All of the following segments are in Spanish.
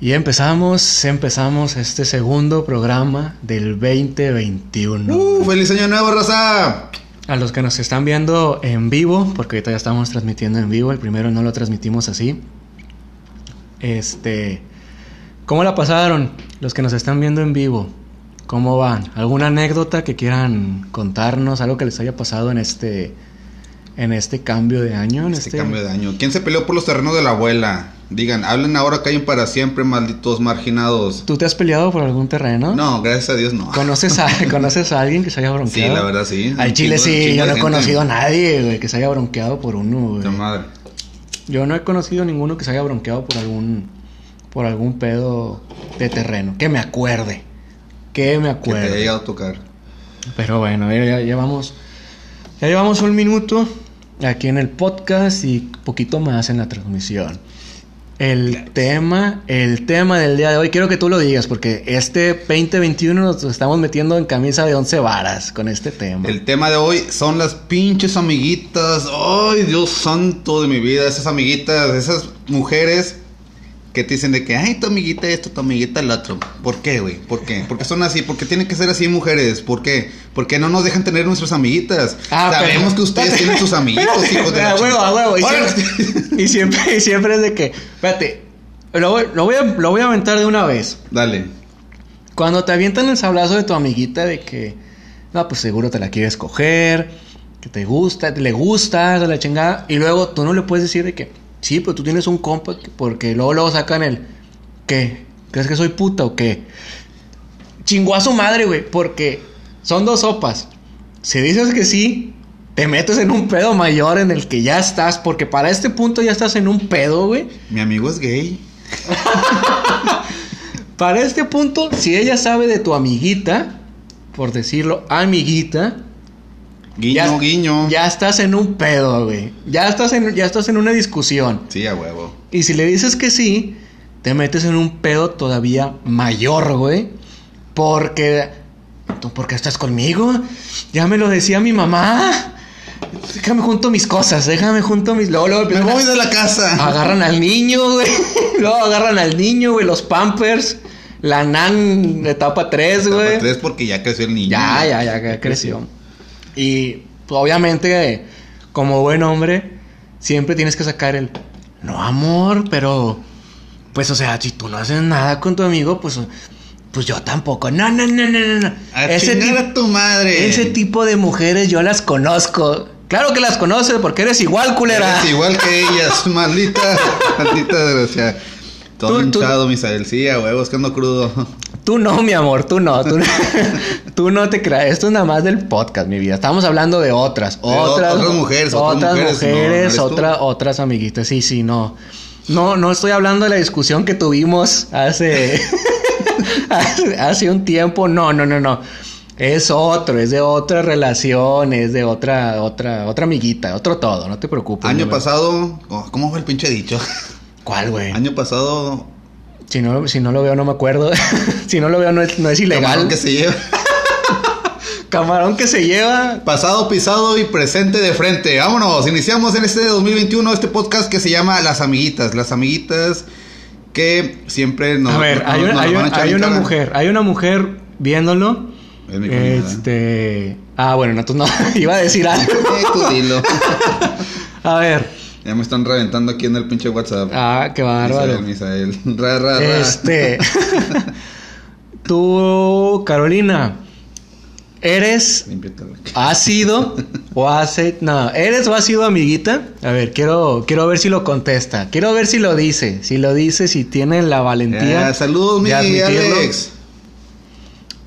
Y empezamos, empezamos este segundo programa del 2021. ¡Uh! ¡Feliz año nuevo, Rosa! A los que nos están viendo en vivo, porque ahorita ya estamos transmitiendo en vivo, el primero no lo transmitimos así. Este, ¿cómo la pasaron los que nos están viendo en vivo? ¿Cómo van? ¿Alguna anécdota que quieran contarnos? ¿Algo que les haya pasado en este en este cambio de año? En este, este, cambio de año. ¿Quién se peleó por los terrenos de la abuela? Digan, hablen ahora, callen para siempre, malditos marginados. ¿Tú te has peleado por algún terreno? No, gracias a Dios no. ¿Conoces a, ¿conoces a alguien que se haya bronqueado? Sí, la verdad sí. Al Chile sí, yo no he conocido a nadie, güey, que se haya bronqueado por uno, güey. madre. Yo no he conocido a ninguno que se haya bronqueado por algún por algún pedo de terreno. Que me acuerde. Que me acuerde. Que te haya llegado a tocar. Pero bueno, ya llevamos ya llevamos un minuto aquí en el podcast y poquito más en la transmisión. El tema, el tema del día de hoy, quiero que tú lo digas, porque este 2021 nos estamos metiendo en camisa de once varas con este tema. El tema de hoy son las pinches amiguitas. Ay, Dios santo de mi vida, esas amiguitas, esas mujeres que te dicen de que, ay, tu amiguita esto, tu amiguita el otro. ¿Por qué, güey? ¿Por qué? Porque son así, porque tienen que ser así mujeres. ¿Por qué? Porque no nos dejan tener nuestras amiguitas. Ah, Sabemos que ustedes tienen sus amiguitos, hijos de la huevo, a huevo. Y siempre, y siempre, es de que, espérate, lo voy, lo, voy a, lo voy a aventar de una vez. Dale. Cuando te avientan el sablazo de tu amiguita de que, no, pues seguro te la quieres coger, que te gusta, le gusta, de la chingada, y luego tú no le puedes decir de que Sí, pero tú tienes un compa porque luego luego sacan el ¿qué? ¿Crees que soy puta o qué? Chingó a su madre, güey, porque son dos sopas. Si dices que sí, te metes en un pedo mayor en el que ya estás, porque para este punto ya estás en un pedo, güey. Mi amigo es gay. para este punto, si ella sabe de tu amiguita, por decirlo, amiguita, Guiño, ya, guiño. Ya estás en un pedo, güey. Ya estás en, ya estás en una discusión. Sí, a huevo. Y si le dices que sí, te metes en un pedo todavía mayor, güey. Porque. ¿Tú por qué estás conmigo? Ya me lo decía mi mamá. Déjame junto mis cosas, déjame junto mis. Luego, luego, me voy de la casa. Agarran al niño, güey. Luego agarran al niño, güey, los pampers. La nan etapa 3, güey. Etapa 3 porque ya creció el niño. Ya, ya, ya, ya creció. Y pues, obviamente, como buen hombre, siempre tienes que sacar el, no amor, pero, pues o sea, si tú no haces nada con tu amigo, pues, pues yo tampoco. No, no, no, no, no. A ese tu madre. Ese tipo de mujeres yo las conozco. Claro que las conoces porque eres igual, culera. Eres igual que ellas, maldita, maldita desgracia. Todo hinchado, Misael. Sí, a huevos, que ando crudo. Tú no, mi amor, tú no. Tú, no te creas. Esto es nada más del podcast, mi vida. Estamos hablando de otras. otras, otras mujeres, otras, mujeres. otras amiguitas. Sí, sí, no. No, no estoy hablando de la discusión que tuvimos hace, hace, un tiempo. No, no, no, no. Es otro, es de otra relación, es de otra, otra, otra amiguita, otro todo, no te preocupes. Año pasado, oh, ¿cómo fue el pinche dicho? ¿Cuál, güey? Año pasado si no, si no lo veo, no me acuerdo. si no lo veo, no es, no es ilegal. Camarón que se lleva. Camarón que se lleva. Pasado, pisado y presente de frente. Vámonos. Iniciamos en este 2021 este podcast que se llama Las Amiguitas. Las Amiguitas que siempre nos. A ver, hay, una mujer. Hay una mujer viéndolo. este. Ah, bueno, no, tú no. Iba a decir algo. a ver. Ya me están reventando aquí en el pinche WhatsApp. Ah, qué bárbaro. Misael, Ra, Este. Tú, Carolina, ¿eres. ¿Has sido o has. No, ¿eres o has sido amiguita? A ver, quiero, quiero ver si lo contesta. Quiero ver si lo dice. Si lo dice, si tiene la valentía. saludos, mi Alex.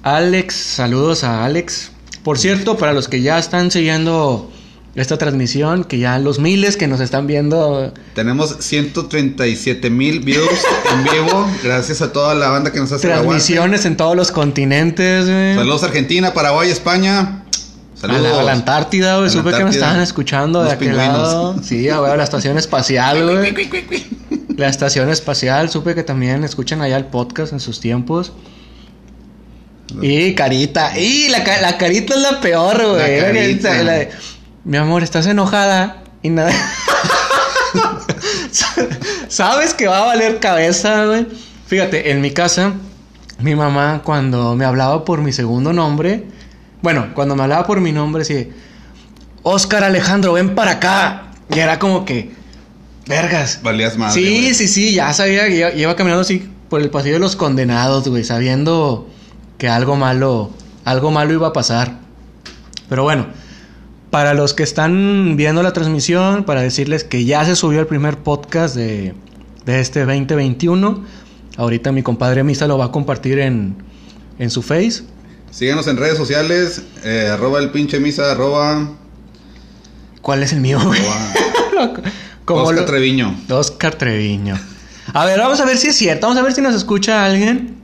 Alex, saludos a Alex. Por cierto, para los que ya están siguiendo esta transmisión, que ya los miles que nos están viendo. Tenemos 137 mil views en vivo, gracias a toda la banda que nos hace Transmisiones en todos los continentes, güey. Saludos Argentina, Paraguay, España. Saludos. A la, Antártida, güey. Supe que me estaban escuchando de aquel lado. Sí, a ver, la estación espacial, güey. la estación espacial, supe que también escuchan allá el podcast en sus tiempos. Y carita. Y la, la carita es la peor, güey. La carita mi amor, estás enojada y nada. Sabes que va a valer cabeza, güey. Fíjate, en mi casa, mi mamá cuando me hablaba por mi segundo nombre, bueno, cuando me hablaba por mi nombre, sí, Oscar Alejandro, ven para acá. Y era como que, vergas. Valías más. Sí, sí, sí, ya sabía que iba, iba caminando así por el pasillo de los condenados, güey, sabiendo que algo malo, algo malo iba a pasar. Pero bueno, para los que están viendo la transmisión, para decirles que ya se subió el primer podcast de, de este 2021. Ahorita mi compadre Misa lo va a compartir en, en su face. Síguenos en redes sociales, eh, arroba el pinche misa, arroba, ¿Cuál es el mío, Como Oscar lo- Treviño. Oscar Treviño. A ver, vamos a ver si es cierto. Vamos a ver si nos escucha alguien.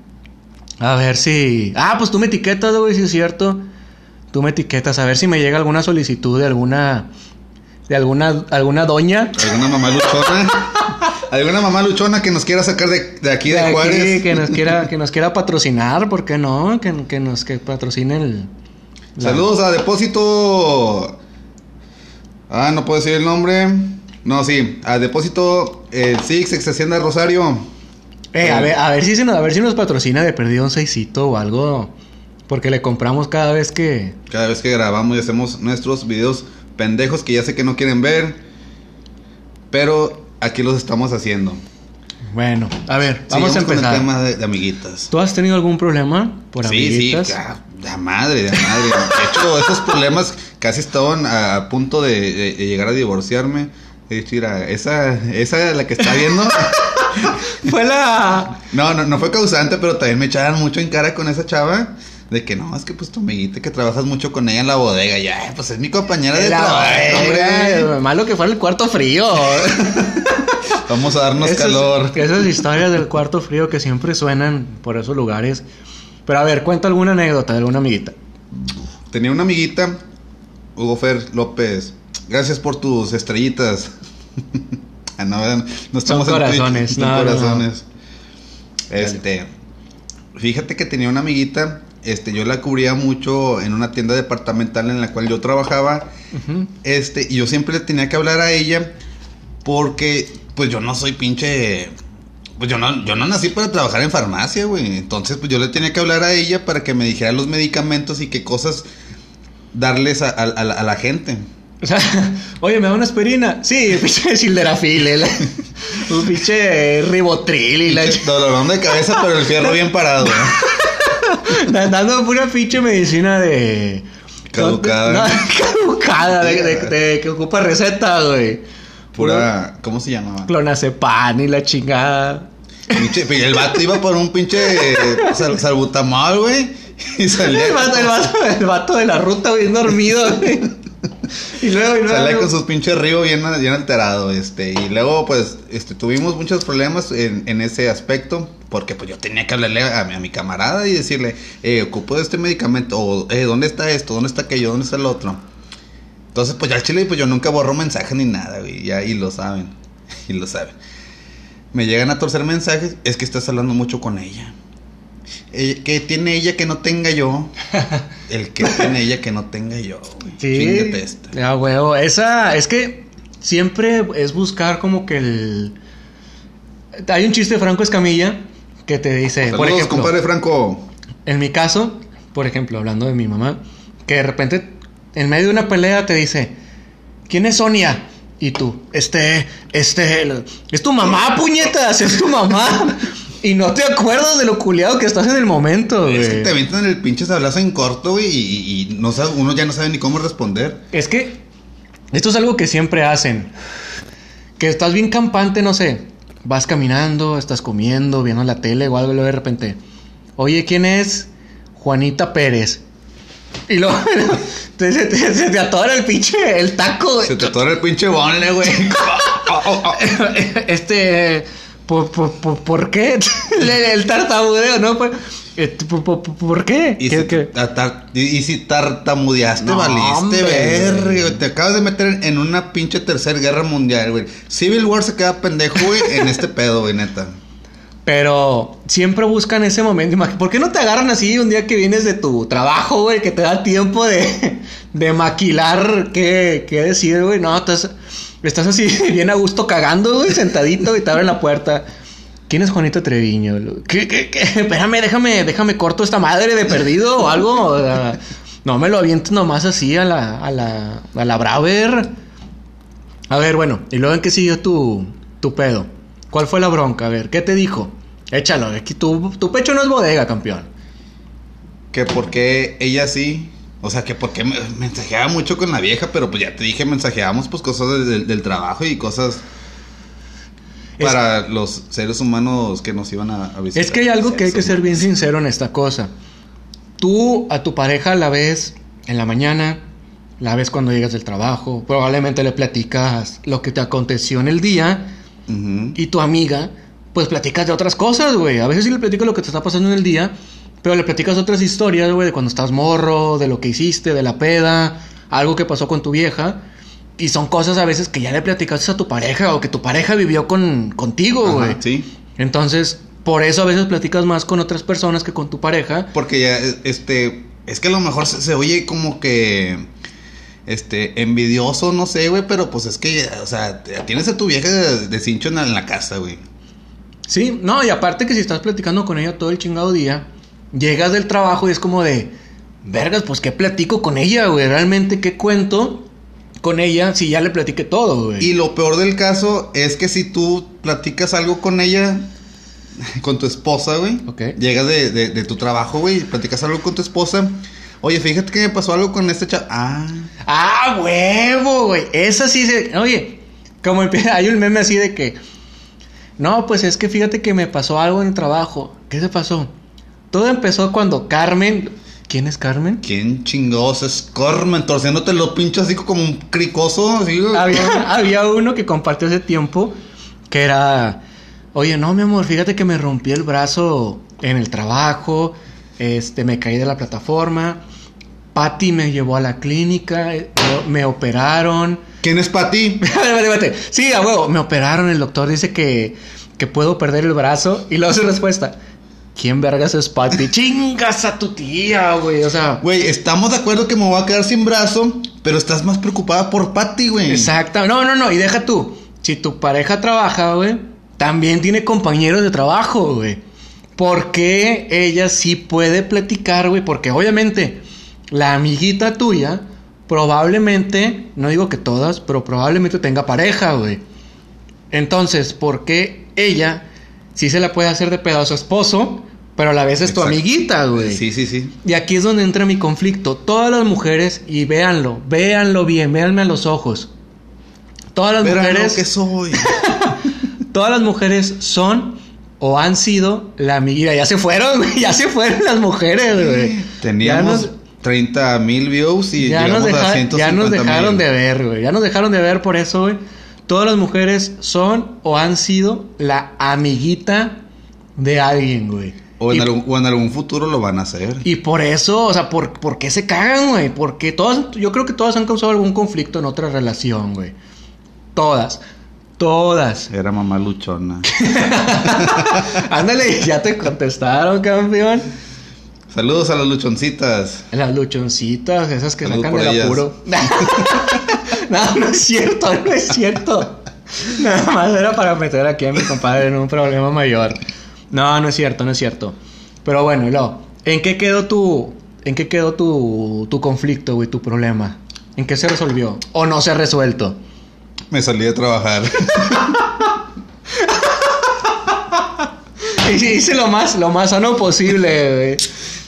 A ver si. Ah, pues tú me etiquetas, güey, si es cierto. Tú me etiquetas. A ver si me llega alguna solicitud de alguna. De alguna, alguna doña. ¿Alguna mamá luchona? ¿Alguna mamá luchona que nos quiera sacar de, de aquí de, de aquí, Juárez? que nos quiera, que nos quiera patrocinar, ¿por qué no? Que, que nos que patrocine el. la- Saludos a Depósito. Ah, no puedo decir el nombre. No, sí, a Depósito eh, Six, ex Hacienda Rosario. Eh, a ver, a ver si se nos, a ver si nos patrocina de perdido un seisito o algo. Porque le compramos cada vez que. Cada vez que grabamos y hacemos nuestros videos pendejos que ya sé que no quieren ver. Pero aquí los estamos haciendo. Bueno, a ver, vamos a con empezar. el tema de, de amiguitas. ¿Tú has tenido algún problema por sí, amiguitas? sí, ca- de madre, de madre. De hecho, esos problemas casi estaban a, punto de, de- de llegar a divorciarme. He dicho, mira, esa, esa la que está viendo. Fue la. No, no, no fue causante, pero también me echaban mucho en cara con esa chava. De que no, es que pues tu amiguita que trabajas mucho con ella en la bodega. Ya, pues es mi compañera de la trabajo, hombre. Malo que fuera el cuarto frío. Vamos a darnos calor. Esas historias del cuarto frío que siempre suenan por esos lugares. Pero a ver, cuenta alguna anécdota de alguna amiguita. Tenía una amiguita, Hugo Fer López. Gracias por tus estrellitas. Ah, no, no estamos Son en Twitch, corazones, son no, no, no. corazones. Este, fíjate que tenía una amiguita, este, yo la cubría mucho en una tienda departamental en la cual yo trabajaba, este, y yo siempre le tenía que hablar a ella porque, pues yo no soy pinche, pues yo no, yo no nací para trabajar en farmacia, güey, entonces pues yo le tenía que hablar a ella para que me dijera los medicamentos y qué cosas darles a, a- a la, a la gente. O sea, oye, ¿me da una aspirina? Sí, pinche sildenafil, el- un pinche ribotril y la... Dolorón de cabeza, pero el fierro bien parado. ¿no? Dando pura pinche medicina de... Caducada. Caducada, de, de- de- que ocupa receta, güey. Pura, ¿cómo se llamaba? Clonazepam y la chingada. Pinche- el vato iba por un pinche sal- salbutamol, güey. Y salía, El vato, el vato- el vato de la ruta bien dormido, güey. Y luego, y luego. salía con sus pinches ríos bien, bien alterado, este. Y luego, pues, este, tuvimos muchos problemas en, en ese aspecto. Porque pues yo tenía que hablarle a mi, a mi camarada y decirle, eh, ocupo de este medicamento, o eh, ¿dónde está esto? ¿Dónde está aquello? ¿Dónde está el otro? Entonces, pues ya al chile, pues yo nunca borro mensajes ni nada, güey. Ya, y lo saben. Y lo saben. Me llegan a torcer mensajes, es que estás hablando mucho con ella. Eh, ¿Qué tiene ella que no tenga yo? El que tiene ella que no tenga yo, güey. Sí. Huevo. Esa, es que siempre es buscar como que el. Hay un chiste de Franco Escamilla que te dice, por ejemplo, compadre Franco. en mi caso, por ejemplo, hablando de mi mamá, que de repente en medio de una pelea te dice, ¿quién es Sonia? Y tú, este, este, es tu mamá, puñetas, es tu mamá. Y no te acuerdas de lo culiado que estás en el momento, Es que güey. te avientan el pinche sablazo en corto, güey, y, y- y no sabe, uno ya no sabe ni cómo responder. Es que esto es algo que siempre hacen. Que estás bien campante, no sé. Vas caminando, estás comiendo, viendo la tele o algo y luego de repente. Oye, ¿quién es? Juanita Pérez. Y luego se, te, se te atora el pinche, el taco. güey. Se te atora el pinche bonle, güey. Este, ¿por, por, por, por qué? el, tartamudeo, ¿no? Pues, eh, ¿por, por, por qué? Y, ¿Qué- si, qué? y- y si tartamudeaste, No, valiste, verga. Te acabas de meter en una pinche tercera guerra mundial, güey. Civil War se queda pendejo, güey, en este pedo, güey, neta. Pero siempre buscan ese momento. ¿Por qué no te agarran así un día que vienes de tu trabajo, güey? Que te da tiempo de, de maquilar qué, qué decir, güey. No, estás, estás así bien a gusto cagando, güey, sentadito y te abren la puerta. ¿Quién es Juanito Treviño? ¿Qué, qué, qué? Espérame, déjame, déjame corto esta madre de perdido o algo. O sea, no me lo avientes nomás así a la, a la, a la Braver. A ver, bueno, ¿y luego en qué siguió tu, tu pedo? ¿Cuál fue la bronca? A ver, ¿qué te dijo? Échalo, aquí tu, tu pecho no es bodega, campeón. Que porque ella sí. O sea, que porque me mensajeaba mucho con la vieja, pero pues ya te dije, mensajeábamos pues cosas del, del- trabajo y cosas Es- para los seres humanos que nos iban a, a visitar. Es que hay algo que hay que ser bien sincero en esta cosa. Tú a tu pareja la ves en la mañana, la ves cuando llegas del trabajo, probablemente le platicas lo que te aconteció en el día Y tu amiga, pues platicas de otras cosas, güey. A veces sí le platicas lo que te está pasando en el día, pero le platicas otras historias, güey, de cuando estás morro, de lo que hiciste, de la peda, algo que pasó con tu vieja. Y son cosas a veces que ya le platicaste a tu pareja o que tu pareja vivió con, contigo, Ajá, güey. sí. Entonces, por eso a veces platicas más con otras personas que con tu pareja. Porque ya, este, es que a lo mejor se, se oye como que, este, envidioso, no sé, güey, pero pues es que, o sea, tienes a tu vieja de, de cincho en la, en la casa, güey. Sí, no, y aparte que si estás platicando con ella todo el chingado día, llegas del trabajo y es como de, vergas, pues qué platico con ella, güey, realmente qué cuento con ella si ya le platiqué todo, güey. Y lo peor del caso es que si tú platicas algo con ella, con tu esposa, güey, llegas de, de- de tu trabajo, güey, platicas algo con tu esposa, oye, fíjate que me pasó algo con este chavo. Ah, Ah, huevo, güey. Esa sí se. Oye, como empieza, hay un meme así de que. No, pues es que fíjate que me pasó algo en el trabajo. ¿Qué se pasó? Todo empezó cuando Carmen. ¿Quién es Carmen? ¿quién chingados es Carmen? Torciéndote los pinchos así como un cricoso, así, había, había uno que compartió hace tiempo que era, oye, no, mi amor, fíjate que me rompí el brazo en el trabajo, este, me caí de la plataforma, Patty me llevó a la clínica, me operaron. ¿Quién es vale, vale. Sí, a huevo, me operaron, el doctor dice que, que puedo perder el brazo y luego su respuesta. ¿Quién vergas es Patty? Chingas a tu tía, güey. O sea, Güey, estamos de acuerdo que me voy a quedar sin brazo, pero estás más preocupada por Patty, güey. Exacto. No, no, no. Y deja tú. Si tu pareja trabaja, güey, también tiene compañeros de trabajo, güey. ¿Por qué ella sí puede platicar, güey? Porque obviamente la amiguita tuya probablemente, no digo que todas, pero probablemente tenga pareja, güey. Entonces, ¿por qué ella sí se la puede hacer de pedo a su esposo, pero a la vez es tu amiguita, güey? Sí, sí, sí. Y aquí es donde entra mi conflicto. Todas las mujeres, y véanlo, véanlo bien, véanme a los ojos. Todas las Verán lo mujeres, que soy. todas las mujeres son o han sido la amiguita. Ya se fueron, güey, ya se fueron las mujeres, güey. Teníamos Ya nos- 30 mil views y ya nos, llegamos a deja- 150 ya nos dejaron de ver, güey. Ya nos dejaron de ver por eso, güey. Todas las mujeres son o han sido la amiguita de alguien, güey. O en, Y- algún, o en algún futuro lo van a hacer. Y por eso, o sea, ¿por, por qué se cagan, güey? Porque todas, yo creo que todas han causado algún conflicto en otra relación, güey. Todas. Todas. Era mamá luchona. Ándale, ya te contestaron, campeón. Saludos a las luchoncitas. Las luchoncitas, esas que sacan del ellas. apuro. no, no es cierto, no es cierto. Nada más era para meter aquí a mi compadre en un problema mayor. No, no es cierto, no es cierto. Pero bueno, luego, ¿en qué quedó tu, en qué quedó tu, tu conflicto, güey, tu problema? ¿En qué se resolvió? ¿O no se ha resuelto? Me salí de trabajar. Y hice lo más, lo más sano posible, güey.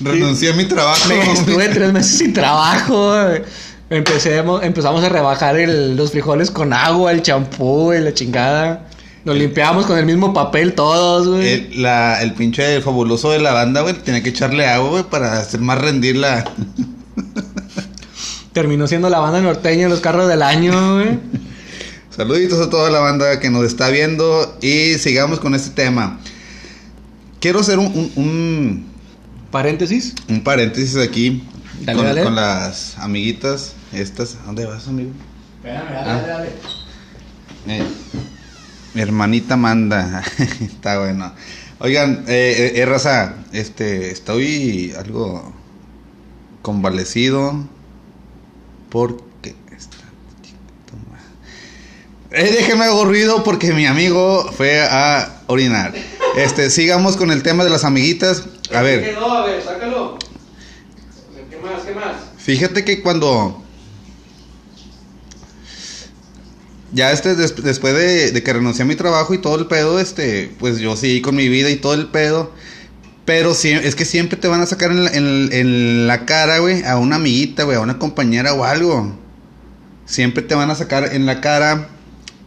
Renuncié a mi trabajo. Me estuve tres meses sin trabajo. Empecemos, empezamos a rebajar el- los frijoles con agua, el champú y la chingada. Nos limpiamos con el mismo papel todos, güey. El, la- el pinche fabuloso de la banda, güey, tenía que echarle agua, güey, para hacer más rendir la... Terminó siendo la banda norteña en los carros del año, güey. Saluditos a toda la banda que nos está viendo y sigamos con este tema. Quiero hacer un, un, un- Paréntesis. un paréntesis aquí Dale, con, dale. con las amiguitas estas. ¿A ¿Dónde vas, amigo? Espérame, dale, Ah. dale. Eh, mi hermanita manda. Está bueno. Oigan, eh, eh, eh, raza, este, estoy algo convalecido porque. Eh, déjeme hago ruido porque mi amigo fue a orinar. Este, sigamos con el tema de las amiguitas. A ver, quedó? A ver, sácalo. ¿Qué más? ¿Qué más? fíjate que cuando. Ya este, des- después de, de que renuncié a mi trabajo y todo el pedo, este, pues yo seguí con mi vida y todo el pedo. Pero sí, es que siempre te van a sacar en la, en- en la cara, güey, a una amiguita, güey, a una compañera o algo. Siempre te van a sacar en la cara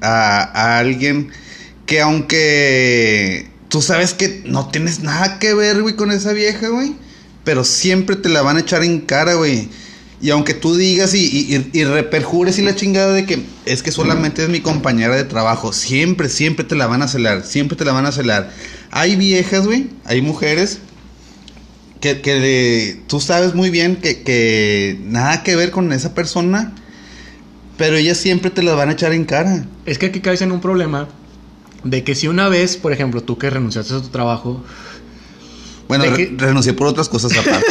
a, a alguien que aunque tú sabes que no tienes nada que ver, güey, con esa vieja, güey. Pero siempre te la van a echar en cara, güey. Y aunque tú digas y, y, y- reperjures y la chingada de que es que solamente es mi compañera de trabajo, siempre, siempre te la van a celar, siempre te la van a celar. Hay viejas, güey, hay mujeres que, que tú sabes muy bien que, que nada que ver con esa persona, pero ellas siempre te la van a echar en cara. Es que aquí caes en un problema de que si una vez, por ejemplo, tú que renunciaste a tu trabajo, Bueno, ¿De re- qué? renuncié por otras cosas aparte.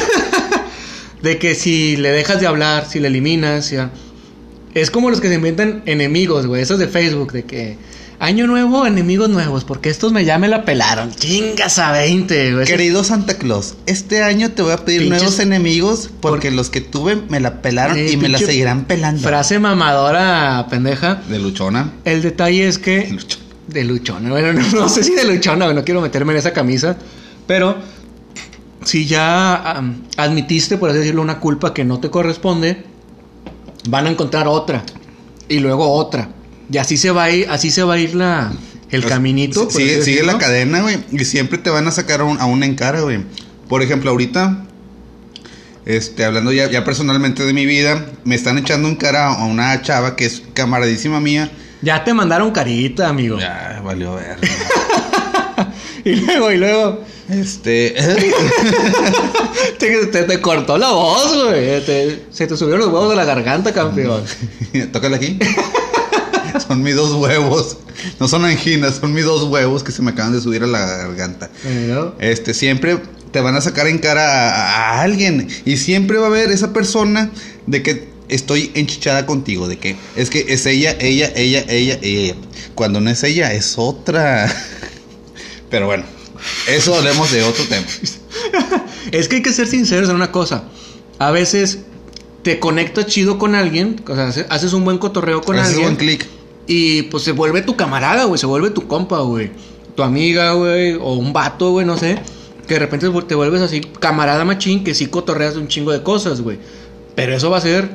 de que si le dejas de hablar, si le eliminas, ya. Es como los que se inventan enemigos, güey. Esos de Facebook, de que año nuevo, enemigos nuevos, porque estos me ya me la pelaron. Chingas a 20, güey. Querido Santa Claus, este año te voy a pedir Pinches- nuevos enemigos porque los que tuve me la pelaron Eh, y me la seguirán pelando. Frase mamadora, pendeja. De luchona. El detalle es que. Luchona. De luchona. Bueno, no, no sé si de luchona, no quiero meterme en esa camisa. Pero si ya admitiste, por así decirlo, una culpa que no te corresponde, van a encontrar otra. Y luego otra. Y así se va a ir, así se va a ir la, el Pues, caminito. Sigue, la cadena, güey. Y siempre te van a sacar a, un- a una en cara, güey. Por ejemplo, ahorita, este, hablando ya, ya personalmente de mi vida, me están echando en cara a una chava que es camaradísima mía. Ya te mandaron carita, amigo. Ya, valió ver. Y luego, y luego. Este. Te, te- te cortó la voz, güey. Se te subieron los huevos de la garganta, campeón. Tócale aquí. son mis dos huevos. No son anginas, son mis dos huevos que se me acaban de subir a la garganta. ¿No? Este, siempre te van a sacar en cara a, a alguien. Y siempre va a haber esa persona de que estoy enchichada contigo. De que es que es ella, ella, ella, ella, ella. Cuando no es ella, es otra. Pero bueno, eso hablemos de otro tema. Es que hay que ser sinceros en una cosa. A veces te conectas chido con alguien, o sea, hace- haces un buen cotorreo con Haces alguien. buen clic. Y pues se vuelve tu camarada, güey, se vuelve tu compa, güey. Tu amiga, güey, o un vato, güey, no sé. Que de repente te vuelves así camarada machín que sí cotorreas un chingo de cosas, güey. Pero eso va a ser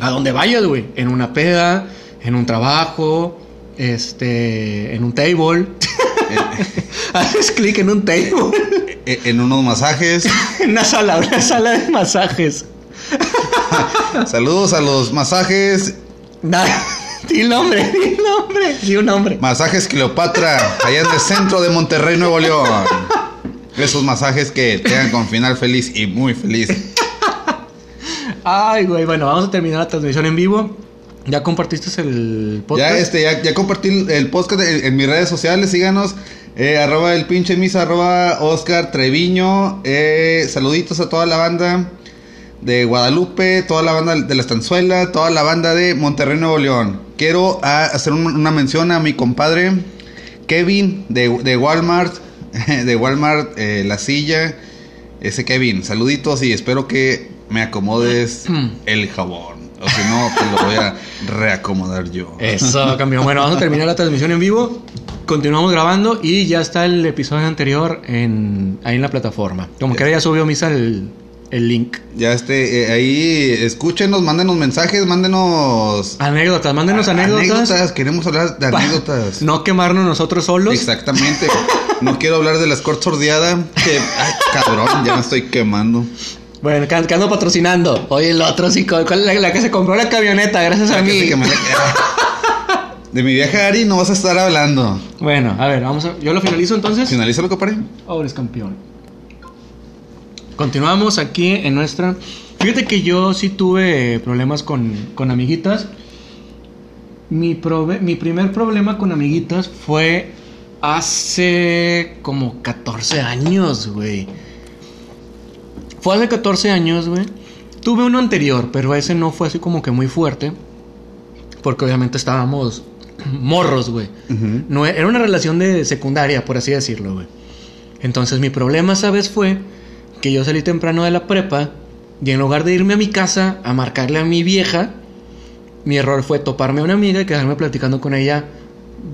a donde vayas, güey. En una peda, en un trabajo, este, en un table. Haces clic en un table. E- En unos masajes. en una sala, una sala de masajes. Saludos a los masajes. Nada. Di el nombre, di el nombre. Di un nombre. Masajes Cleopatra, allá en el centro de Monterrey, Nuevo León. Esos masajes que te hagan con final feliz y muy feliz. Ay, güey, bueno, vamos a terminar la transmisión en vivo. ¿Ya compartiste el podcast? Ya, este, ya, ya compartí el podcast en, en mis redes sociales, síganos. eh, arroba el pinche misa, arroba Oscar Treviño. eh, saluditos a toda la banda de Guadalupe, toda la banda de la Estanzuela, toda la banda de Monterrey, Nuevo León. Quiero ah, hacer un- una mención a mi compadre Kevin de, de Walmart, de Walmart eh, La Silla. Ese Kevin, saluditos y espero que me acomodes el jabón. O si no, te lo voy a reacomodar yo. Eso, campeón. Bueno, vamos a terminar la transmisión en vivo. Continuamos grabando y ya está el episodio anterior en, ahí en la plataforma. Como que ya subió Misa el, el link. Ya este, eh, ahí escúchenos, mándenos mensajes, mándenos Anécdotas, mándenos a- anécdotas. Queremos hablar de anécdotas. No quemarnos nosotros solos. Exactamente. No quiero hablar de la escort sordeada. Que, ay, cabrón, ya me estoy quemando. Bueno, que, que ando patrocinando. Oye, el otro sí, ¿cuál es la, la que se compró la camioneta, gracias a mí. me- De mi viaje Ari no vas a estar hablando. Bueno, a ver, vamos a. Yo lo finalizo entonces. Finaliza lo que paré. Ahora es campeón. Continuamos aquí en nuestra. Fíjate que yo sí tuve problemas con, con amiguitas. Mi, probe- mi primer problema con amiguitas fue hace como 14 años, güey. Fue hace 14 años, güey. Tuve uno anterior, pero ese no fue así como que muy fuerte. Porque obviamente estábamos morros, güey. No, era una relación de secundaria, por así decirlo, güey. Entonces mi problema, ¿sabes? Fue que yo salí temprano de la prepa y en lugar de irme a mi casa a marcarle a mi vieja, mi error fue toparme a una amiga y quedarme platicando con ella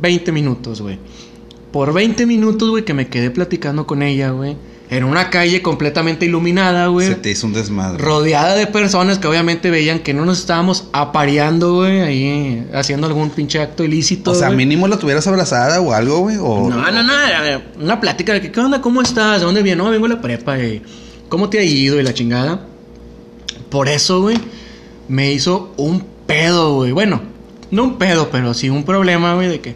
20 minutos, güey. Por 20 minutos, güey, que me quedé platicando con ella, güey. En una calle completamente iluminada, güey. Se te hizo un desmadre. Rodeada de personas que obviamente veían que no nos estábamos apareando, güey, ahí haciendo algún pinche acto ilícito. O sea, güey. mínimo la tuvieras abrazada o algo, güey. O... No, no, no, una plática de que, ¿qué onda? ¿Cómo estás? ¿De dónde vienes? No, vengo de la prepa, y ¿Cómo te ha ido? Y la chingada. Por eso, güey, me hizo un pedo, güey. Bueno, no un pedo, pero sí un problema, güey, de que...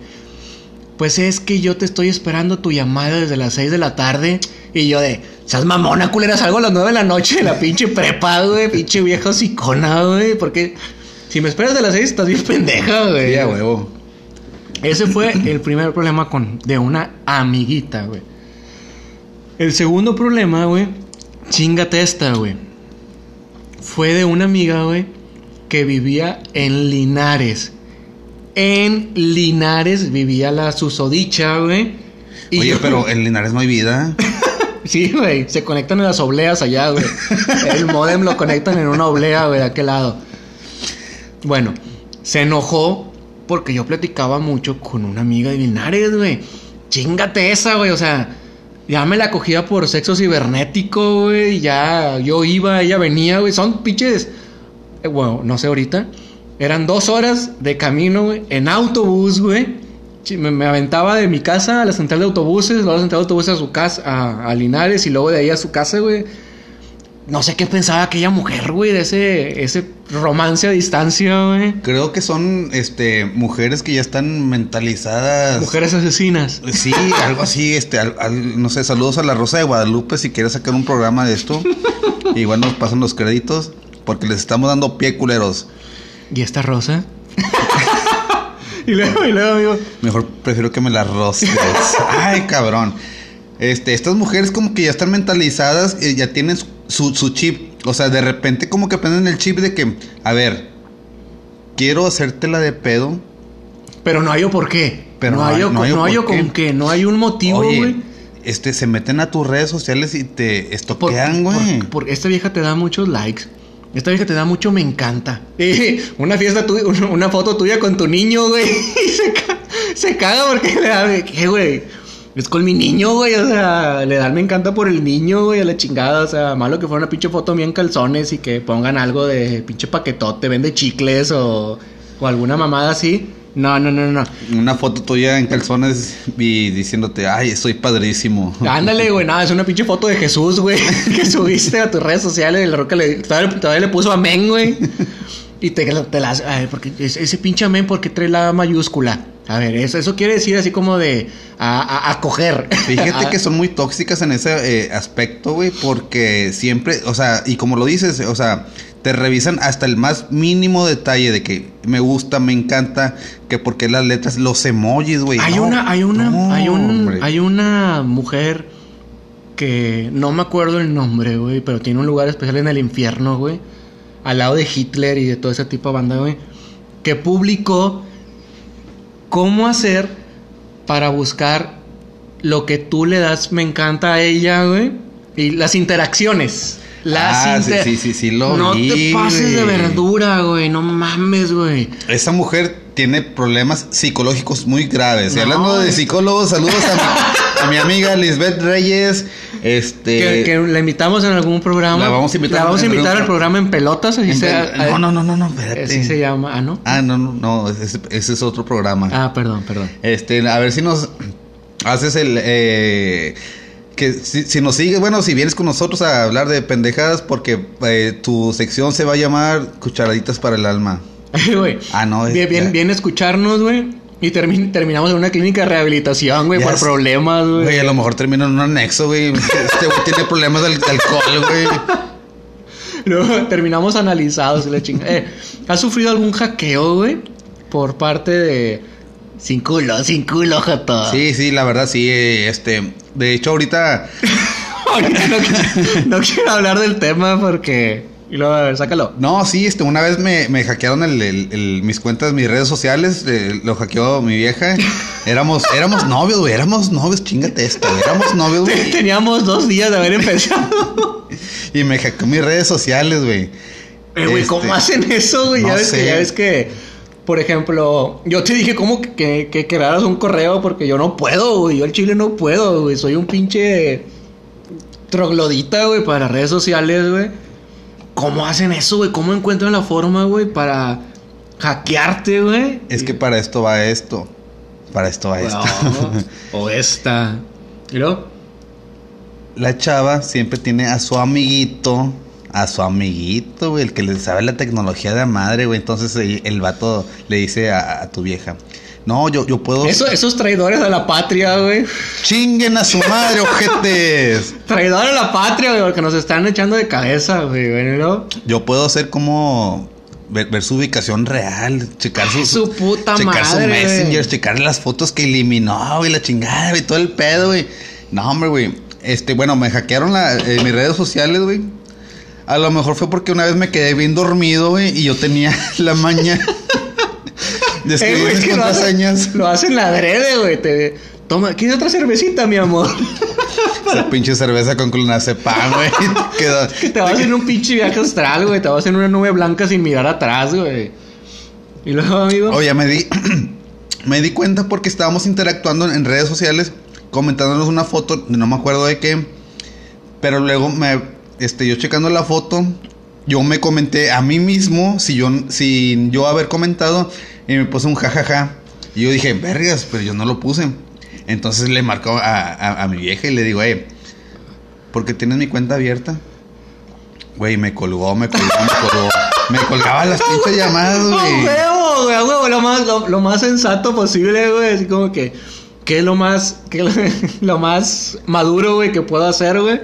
Pues es que yo te estoy esperando tu llamada desde las 6 de la tarde. Y yo de, seas mamona, culera, salgo a las 9 de la noche de la pinche prepa, güey. Pinche vieja sicona, güey. Porque si me esperas de las 6 estás bien pendeja, güey. Sí, a huevo. Ese fue el primer problema con de una amiguita, güey. El segundo problema, güey, chingate esta, güey. Fue de una amiga, güey, que vivía en Linares. En Linares vivía la susodicha, güey. Oye, yo- pero en Linares no hay vida. Sí, güey, se conectan en las obleas allá, güey. El modem lo conectan en una oblea, güey, de aquel lado. Bueno, se enojó porque yo platicaba mucho con una amiga de Linares, güey. Chingate esa, güey, o sea, ya me la cogía por sexo cibernético, güey. Ya yo iba, ella venía, güey. Son pinches. eh, bueno, no sé ahorita. Eran dos horas de camino, güey, en autobús, güey. Me, me aventaba de mi casa a la central de autobuses, luego a la central de autobuses a su casa, a, a Linares y luego de ahí a su casa, güey. No sé qué pensaba aquella mujer, güey, de ese, ese romance a distancia, güey. Creo que son este mujeres que ya están mentalizadas. Mujeres asesinas. Sí, algo así, este, al- al- no sé, saludos a la Rosa de Guadalupe si quieres sacar un programa de esto. Igual nos pasan los créditos porque les estamos dando pie culeros. ¿Y esta rosa? Y luego, y luego, amigo. Mejor prefiero que me la roces. Ay, cabrón. Este, estas mujeres como que ya están mentalizadas, eh, ya tienen su- su, chip. O sea, de repente como que aprenden el chip de que, a ver, quiero hacértela de pedo. Pero no hay por qué. Pero no hay, con- no hay no hay por con qué. No hay un motivo, güey. este, se meten a tus redes sociales y te estoquean, güey. esta vieja te da muchos likes. Esta vieja te da mucho me encanta. Eh, una fiesta tuya, una, foto tuya con tu niño, güey. Y se, ca- se caga porque le da, ¿qué, güey? Es con mi niño, güey. O sea, le dan me encanta por el niño, güey, a la chingada. O sea, malo que fuera una pinche foto bien calzones y que pongan algo de pinche paquetote, vende chicles o, o alguna mamada así. No, no, no, no. Una foto tuya en calzones y diciéndote, ay, soy padrísimo. Ándale, güey, nada, es una pinche foto de Jesús, güey, que subiste a tus redes sociales. El roca le, todavía, todavía le puso amén, güey. Y te, te las. A ver, porque es- ese pinche amén, ¿por qué trae la mayúscula? A ver, eso, eso quiere decir así como de a, a, a coger. Fíjate A- que son muy tóxicas en ese eh, aspecto, güey, porque siempre, o sea, y como lo dices, o sea, te revisan hasta el más mínimo detalle de que me gusta, me encanta, que porque las letras, los emojis, güey. Hay no, una, hay una, no, hay un, hombre. hay una mujer que no me acuerdo el nombre, güey, pero tiene un lugar especial en el infierno, güey, al lado de Hitler y de todo ese tipo de banda, güey, que publicó cómo hacer para buscar lo que tú le das, me encanta a ella, güey, y las interacciones. Las Ah, sí, inter- sí, sí, sí, lo No vi, te pases de verdura, güey, no mames, güey. Esa mujer tiene problemas psicológicos muy graves. Y hablando de psicólogos, saludos a mi, a mi amiga Lisbeth Reyes. Este. Que, que la invitamos en algún programa. La vamos a invitar La vamos a invitar al programa en pelotas. Así en- se, no, no, no, no, no, espérate. Así se llama. Ah, ¿no? Ah, no, no, no, ese, ese es otro programa. Ah, perdón, perdón. Este, a ver si nos haces el. eh, que si, si nos sigues, bueno, si vienes con nosotros a hablar de pendejadas, porque eh, tu sección se va a llamar Cucharaditas para el Alma. Ay. Ah, no, es- Bien, bien, bien escucharnos, güey. Y termi- terminamos en una clínica de rehabilitación, güey, por problemas, güey. Güey, a lo mejor termina en un anexo, güey. Este güey tiene problemas de, de alcohol, güey. Luego terminamos analizados la chingada. Eh, ¿Has sufrido algún hackeo, güey? Por parte de. Sin culo, sin culo, Joto. Sí, sí, la verdad, sí. eh, Este, de hecho, ahorita. Ahorita no quiero hablar del tema porque Y luego, a ver, sácalo. No, sí, este, una vez me, me hackearon el, el- el- mis cuentas, mis redes sociales, eh, lo hackeó mi vieja. Éramos, éramos novios, güey, éramos novios, chingate esto, güey, éramos novios, güey. Teníamos dos días de haber empezado. Y me hackeó mis redes sociales, güey. Eh, güey, Este, ¿cómo hacen eso, güey? no ya, ves que, ya ves que, por ejemplo, yo te dije cómo que, que, crearas un correo porque yo no puedo, güey. Yo al chile no puedo, güey. Soy un pinche troglodita, güey, para redes sociales, güey. ¿Cómo hacen eso, güey? ¿Cómo encuentran la forma, güey, para hackearte, güey? Es que para esto va esto. Para esto va esto. O esta. ¿Y luego? La chava siempre tiene a su amiguito, a su amiguito, güey, el que le sabe la tecnología de la madre, güey. Entonces el, el vato le dice a, a tu vieja, no, yo, yo puedo... Eso, esos traidores a la patria, güey. Chinguen a su madre, ojetes. Traidores a la patria, güey, porque nos están echando de cabeza, güey. güey, ¿no? Yo puedo hacer como... Ver, ver su ubicación real, checar Ay, su, su puta checar su madre, messenger, checar las fotos que eliminó, güey, la chingada, güey, todo el pedo, güey. No, hombre, güey. Este, bueno, me hackearon la, eh, mis redes sociales, güey. A lo mejor fue porque una vez me quedé bien dormido, güey, y yo tenía la maña Eh, es que lo hacen, lo hacen adrede, güey. Te... Toma, ¿quieres otra cervecita, mi amor? Esa pinche cerveza con clonazepam, güey. te que te vas en un pinche viaje astral, güey. Te vas en una nube blanca sin mirar atrás, güey. Y luego, amigo. Oye, me di, me di cuenta porque estábamos interactuando en redes sociales, comentándonos una foto, no me acuerdo de qué, pero luego me, este, yo checando la foto, yo me comenté a mí mismo, si yo, sin yo haber comentado, y me puse un jajaja, y yo dije, vergas, pero yo no lo puse. Entonces le marcó a, a- a mi vieja y le digo, eh, ¿por qué tienes mi cuenta abierta? Güey, me colgó, me colgó, me colgó. Me colgaba las pinches llamadas, ¡A güey. huevo, güey! ¡A huevo! Lo más, lo, lo más sensato posible, güey. Así como que... ¿Qué es lo más... qué lo más maduro, güey, que puedo hacer, güey?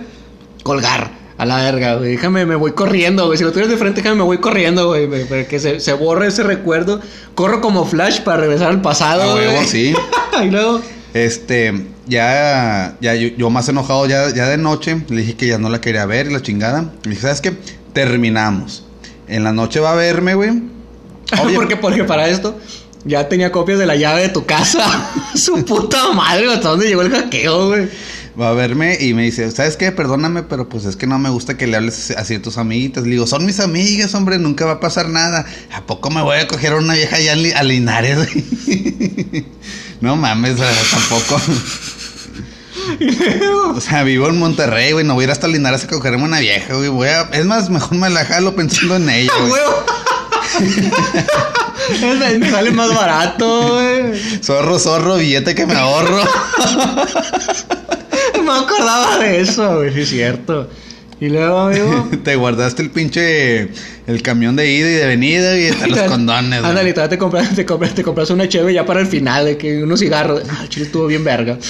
Colgar. A la verga, güey. Déjame, me voy corriendo, güey. Si lo tienes de frente, déjame, me voy corriendo, güey. Para que se, se borre ese recuerdo. Corro como flash para regresar al pasado, huevo, güey. sí. y luego... Este, ya, ya, yo, yo más enojado ya, ya de noche, le dije que ya no la quería ver y la chingada. Le dije, ¿sabes qué? Terminamos. En la noche va a verme, güey. Porque, porque para esto ya tenía copias de la llave de tu casa. Su puta madre, ¿hasta dónde llegó el hackeo, güey? Va a verme y me dice, ¿sabes qué? Perdóname, pero pues es que no me gusta que le hables así a tus amiguitas. Le digo, son mis amigas, hombre, nunca va a pasar nada. ¿A poco me voy a coger a una vieja allá a Li- a Linares? no mames, tampoco. O sea, vivo en Monterrey, güey. No voy a ir hasta Linares a cogerme una vieja, güey. Voy a... Es más, mejor me la jalo pensando en ella, güey. Es- me sale más barato, güey. Zorro, zorro, billete que me ahorro. No me acordaba de eso, güey, sí es cierto. Y luego, amigo. Te guardaste el pinche... El camión de ida y de venida y están los condones, güey. Ándale, todavía te compras, te compras, te compras una cheve ya para el final, de que unos cigarros. Ah, el chile estuvo bien verga.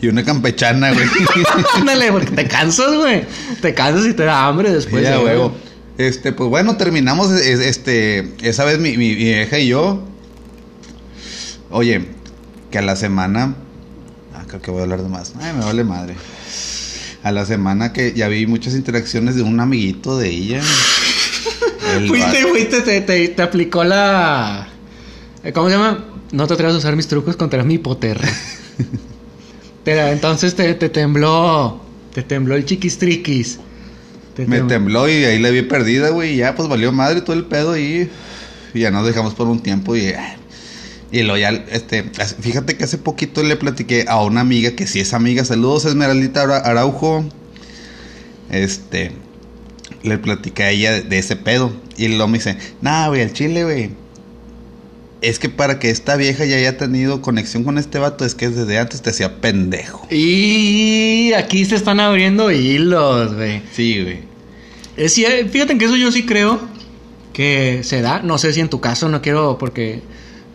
Y una campechana, güey. Ándale, porque te cansas, güey. Te cansas y te da hambre después. ya, de- huevo. Este, pues bueno, terminamos es- este, esa vez mi, mi, mi vieja y yo. Oye, que a la semana. Creo que voy a hablar de más. Ay, me vale madre. A la semana que ya vi muchas interacciones de un amiguito de ella. El Fuiste, fuiste, te, te, te aplicó la. eh, ¿Cómo se llama? No te atrevas a usar mis trucos contra mi hipoterra. Te- entonces te, te tembló. Te tembló el chiquistriquis. Te Me tem- tembló y ahí la vi perdida, güey. Y ya, pues valió madre todo el pedo y, y ya nos dejamos por un tiempo y... ah, Y lo ya, este, fíjate que hace poquito le platiqué a una amiga que sí es amiga. Saludos, Esmeraldita Ara- Araujo. Este, le platiqué a ella de, ese pedo. Y luego me dice, nah, güey, el chile, güey. Es que para que esta vieja ya haya tenido conexión con este vato, es que desde antes te hacía pendejo. Y aquí se están abriendo hilos, güey. Sí, güey. Es fíjate que eso yo sí creo que se da. No sé si en tu caso, no quiero, porque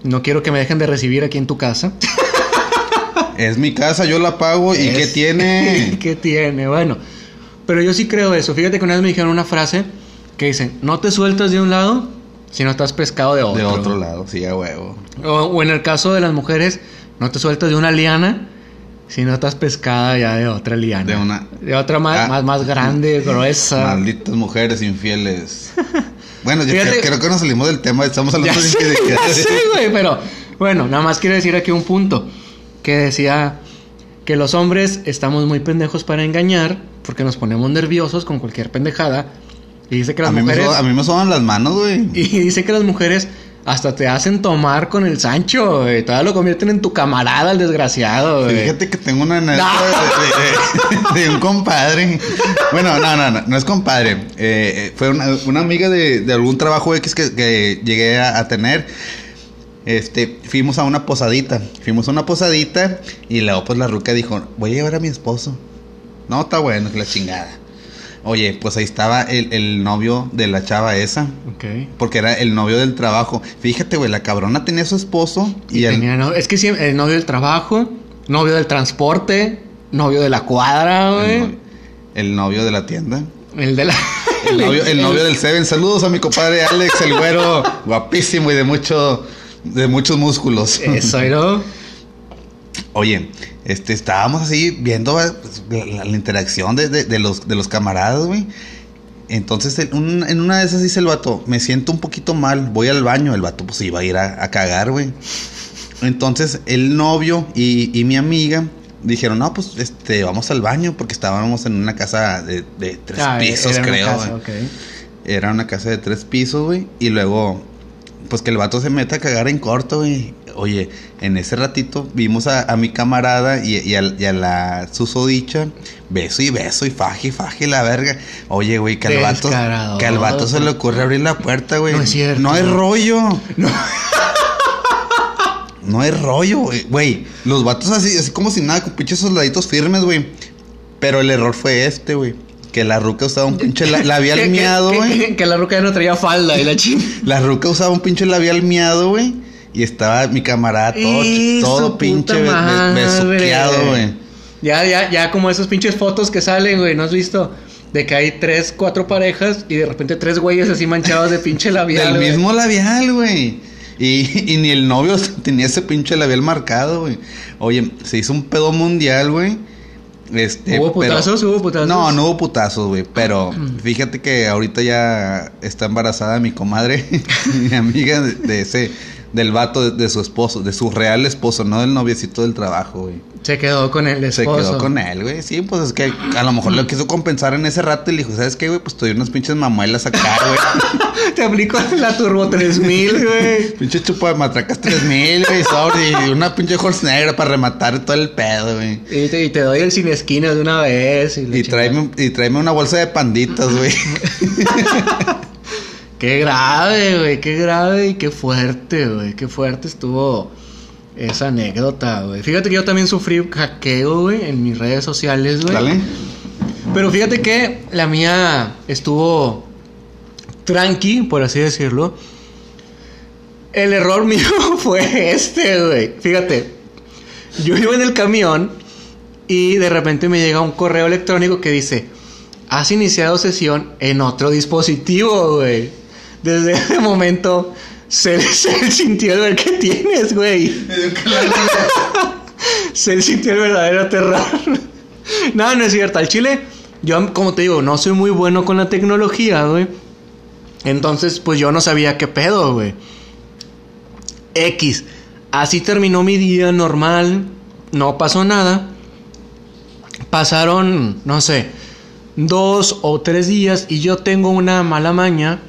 no quiero que me dejen de recibir aquí en tu casa. Es mi casa, yo la pago. ¿Y Es- qué tiene? ¿Qué tiene? Bueno, pero yo sí creo eso. Fíjate que una vez me dijeron una frase que dice, no te sueltas de un lado si no estás pescado de otro. De otro lado, sí, a huevo. O, o en el caso de las mujeres, no te sueltas de una liana Si no estás pescada ya de otra liana. De una- De otra más, Ah. más, más grande, gruesa. Malditas mujeres infieles. Bueno, yo creo, creo que nos salimos del tema, estamos Ya hablando de sé, infidelidad. ya sé, güey, pero bueno, nada más quiero decir aquí un punto. Que decía que los hombres estamos muy pendejos para engañar porque nos ponemos nerviosos con cualquier pendejada. Y dice que A las mí, me mujeres... so- a mí me soban las manos, güey. Y dice que las mujeres hasta te hacen tomar con el Sancho, güey. Todavía lo convierten en tu camarada, el desgraciado, güey. Fíjate que tengo una anécdota No. de, de- de un compadre. Bueno, no, no, no, no es compadre. Eh, eh, fue una, una amiga de, de algún trabajo X que, que llegué a, a tener. Este, fuimos a una posadita. Fuimos a una posadita y luego pues la ruca dijo, voy a llevar a mi esposo. No, está bueno, que la chingada. Oye, pues ahí estaba el, el novio de la chava esa. Ok. Porque era el novio del trabajo. Fíjate, güey, la cabrona tenía a su esposo y, Y el, tenía no- es que siempre, el novio del trabajo, novio del transporte, novio de la cuadra, güey. el novio de la tienda. El de la. El novio, el novio del Seven. Saludos a mi compadre Alex, el güero, guapísimo y de mucho, de muchos músculos. Eso, ¿no? Oye, este, estábamos así viendo pues, la, la interacción de, de- de los, de los camaradas, güey. Entonces, en, un- en una de esas dice el vato, me siento un poquito mal, voy al baño. El vato pues iba a ir a, a cagar, güey. Entonces, el novio y, y mi amiga dijeron, no, pues, este, vamos al baño porque estábamos en una casa de, de tres Ah, pisos, era una creo. casa. Era una casa de tres pisos, güey. Y luego, pues que el vato se meta a cagar en corto, güey. Oye, en ese ratito vimos a, a mi camarada y, y a, y a la susodicha, beso y beso y faje y faje la verga. Oye, güey, que al vato, que al vato se le ocurre abrir la puerta, güey. No es cierto. No hay rollo. No. No hay rollo, güey. Güey, los vatos así, así como si nada, con pinches soldaditos firmes, güey. Pero el error fue este, güey. Que la ruca usaba un pinche la- labial Que- que- miado, que- güey. que- Que la ruca ya no traía falda y la chingada. La ruca usaba un pinche labial miado, güey. Y estaba mi camarada todo, Y todo pinche besuqueado, güey. Ya, ya, ya como esas pinches fotos que salen, güey, ¿no has visto? De que hay tres, cuatro parejas y de repente tres güeyes así manchados de pinche labial. Del mismo labial, güey. Y, y ni el novio tenía ese pinche labial marcado, güey. Oye, se hizo un pedo mundial, güey. Este, ¿Hubo pero- putazos? ¿Hubo putazos? No, no hubo putazos, güey. Pero fíjate que ahorita ya está embarazada mi comadre, mi amiga de, de ese, del vato de, de su esposo, de su real esposo, no del noviecito del trabajo, güey. Se quedó con el Se esposo. quedó con él, güey. Sí, pues es que a lo mejor lo quiso compensar en ese rato y le dijo, ¿sabes qué, güey? Pues te doy unas pinches mamuelas acá, güey. Te aplico la Turbo 3000, güey. pinche chupa de matracas 3000, güey, sobre y una pinche horse negra para rematar todo el pedo, güey. Y te, y te doy el sin esquinas de una vez. Y, Y tráeme, y tráeme una bolsa de panditas, güey. Qué grave, güey. Qué grave y qué fuerte, güey. Qué fuerte estuvo esa anécdota, güey. Fíjate que yo también sufrí hackeo, güey, en mis redes sociales, güey. ¿Vale? Pero fíjate que la mía estuvo tranqui, por así decirlo. El error mío fue este, güey. Fíjate, yo iba en el camión y de repente me llega un correo electrónico que dice, has iniciado sesión en otro dispositivo, güey. Desde ese momento se, se sintió el ver que tienes, güey. Se sintió el verdadero terror. no, no es cierto. Al chile, yo, como te digo, no soy muy bueno con la tecnología, güey. Entonces, pues yo no sabía qué pedo, güey. X. Así terminó mi día normal. No pasó nada. Pasaron, no sé, dos o tres días y yo tengo una mala maña,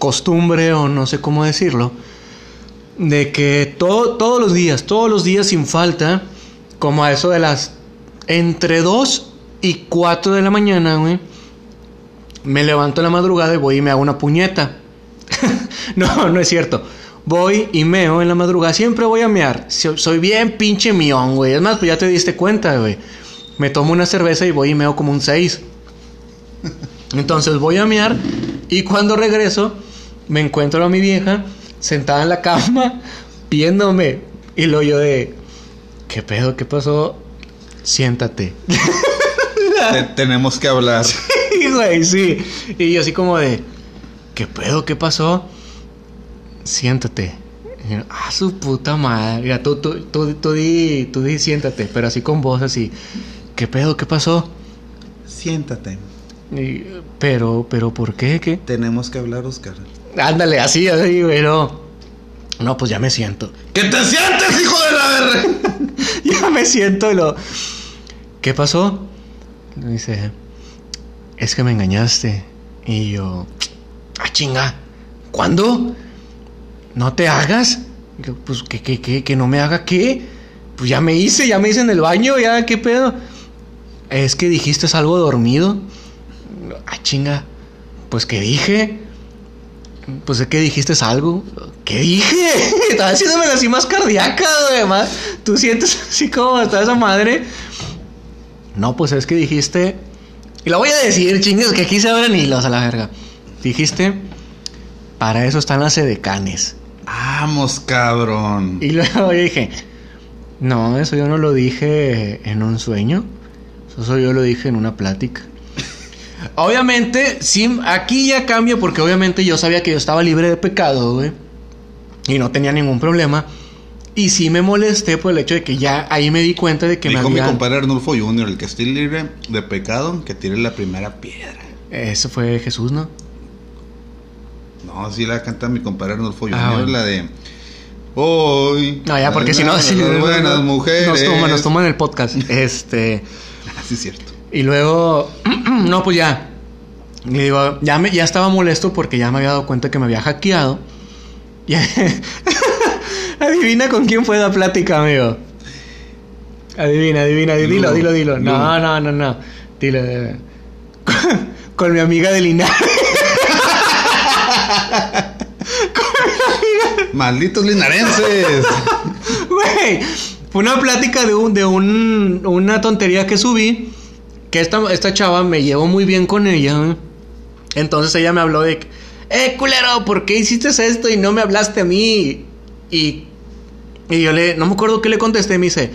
costumbre o no sé cómo decirlo, de que todo, todos los días, todos los días sin falta, como a eso de las entre 2 y 4 de la mañana, güey, me levanto en la madrugada y voy y me hago una puñeta. no, no es cierto. Voy y meo en la madrugada. Siempre voy a mear. So- Soy bien pinche mión, güey. Es más, pues ya te diste cuenta, güey. Me tomo una cerveza y voy y meo como un 6. Entonces voy a mear y cuando regreso me encuentro a mi vieja sentada en la cama viéndome y lo yo de ¿qué pedo? ¿Qué pasó? Siéntate. Te- tenemos que hablar. Sí, güey, sí. Y yo así como de ¿qué pedo? ¿Qué pasó? Siéntate. Y yo, ah, su puta madre. Mira, tú, tú, tú, tú di, tú di, siéntate, pero así con voz así. ¿Qué pedo? ¿Qué pasó? Siéntate. Y, pero, pero, ¿por qué? ¿Qué? Tenemos que hablar, Oscar. Ándale, así, así, güey, no. No, pues ya me siento. ¡Que te sientes, hijo de la verga! ya me siento y lo... ¿Qué pasó? Me dice, es que me engañaste. Y yo, ah, chinga, ¿cuándo? ¿No te hagas? Y yo, pues, ¿qué, qué, qué? ¿Que no me haga qué? Pues ya me hice, ya me hice en el baño, ya, ¿qué pedo? Es que dijiste algo dormido. Ah, chinga, pues, ¿qué dije? Pues es que dijiste algo. ¿Qué dije? Estaba haciéndome así más cardíaca, güey. Más, Tú sientes así como está esa madre. No, pues es que dijiste. Y lo voy a decir, chingues, que aquí se abren hilos a la verga. Dijiste. Para eso están las edecanes. Vamos, cabrón. Y luego yo dije. No, eso yo no lo dije en un sueño. Eso yo lo dije en una plática. Obviamente, sí, aquí ya cambia porque obviamente yo sabía que yo estaba libre de pecado, güey. Y no tenía ningún problema. Y sí me molesté por el hecho de que ya ahí me di cuenta de que Dijo me mi había... compadre Arnulfo Jr., el que esté libre de pecado, que tire la primera piedra. Eso fue Jesús, ¿no? No, sí la canta mi compadre Arnulfo Ah, bueno. la de... Hoy... No, ya, porque si no... sí, buenas mujeres. Nos toman, nos toman el podcast. Este... Ah, sí, es cierto. Y luego, no, pues ya. Y digo, ya, me, ya estaba molesto porque ya me había dado cuenta que me había hackeado. Y adivina con quién fue la plática, amigo. Adivina, adivina, dilo, dilo, dilo. No, no, no, no. Dilo. dilo. Con, con mi amiga de Linares. Malditos linarenses. Güey, fue una plática de un, de un, una tontería que subí. Que esta, esta chava me llevó muy bien con ella. Entonces ella me habló de, eh, culero, ¿por qué hiciste esto y no me hablaste a mí? Y, y yo le, no me acuerdo qué le contesté. Me dice,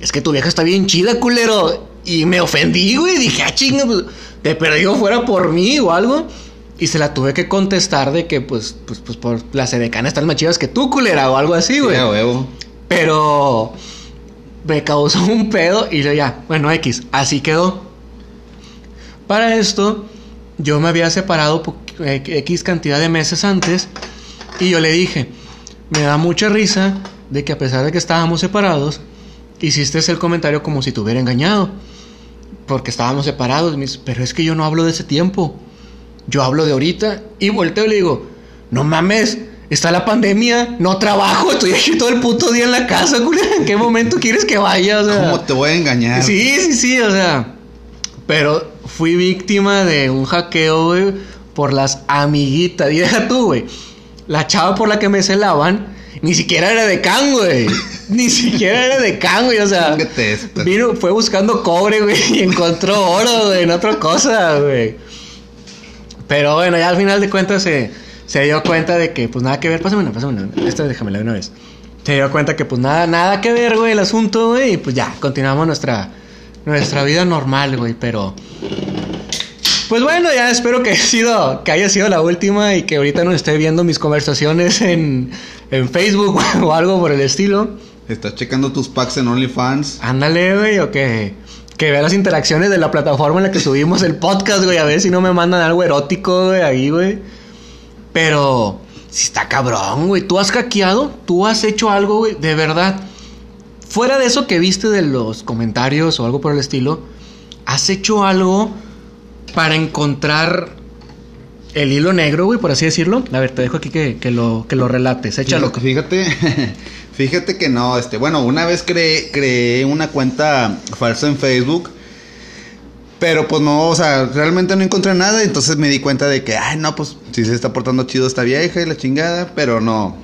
es que tu vieja está bien chida, culero. Y me ofendí, güey. Dije, ah, chinga, pues, te perdió fuera por mí o algo. Y se la tuve que contestar de que, pues, pues, pues, por las edecanas están más chidas que tú, culera, o algo así, güey. Sí, huevo. Pero me causó un pedo y yo ya, bueno, X, así quedó. Para esto, yo me había separado eh, X cantidad de meses antes y yo le dije, me da mucha risa de que a pesar de que estábamos separados, hiciste el comentario como si te hubiera engañado. Porque estábamos separados, dice, pero es que yo no hablo de ese tiempo. Yo hablo de ahorita y volteo y le digo, no mames, está la pandemia, no trabajo, estoy aquí todo el puto día en la casa, culera. ¿En qué momento quieres que vaya? O sea, ¿Cómo te voy a engañar? Sí, sí, sí, o sea. Pero fui víctima de un hackeo, güey, por las amiguitas. Y deja tú, güey. La chava por la que me celaban, ni siquiera era de Can, güey. ni siquiera era de Can, güey. O sea, vino, fue buscando cobre, güey, y encontró oro, güey, en otra cosa, güey. Pero bueno, ya al final de cuentas se, se dio cuenta de que, pues nada que ver. Pásame una, pásame una. Esta déjamela de una vez. Se dio cuenta que, pues nada, nada que ver, güey, el asunto, güey. Y pues ya, continuamos nuestra, nuestra vida normal, güey. Pero. Pues bueno, ya espero que haya sido, que haya sido la última y que ahorita no esté viendo mis conversaciones en, en Facebook o algo por el estilo. Estás checando tus packs en OnlyFans. Ándale, güey, o que, que vea las interacciones de la plataforma en la que subimos el podcast, güey, a ver si no me mandan algo erótico, güey, ahí, güey. Pero, si está cabrón, güey, tú has hackeado, tú has hecho algo, güey, de verdad. Fuera de eso que viste de los comentarios o algo por el estilo, has hecho algo para encontrar el hilo negro, güey, por así decirlo. A ver, te dejo aquí que, que lo, que lo relates, échalo. Fíjate, fíjate, que no, este, bueno, una vez creé, creé una cuenta falsa en Facebook, pero pues no, o sea, realmente no encontré nada, entonces me di cuenta de que, ay, no, pues sí se está portando chido esta vieja y la chingada, pero no,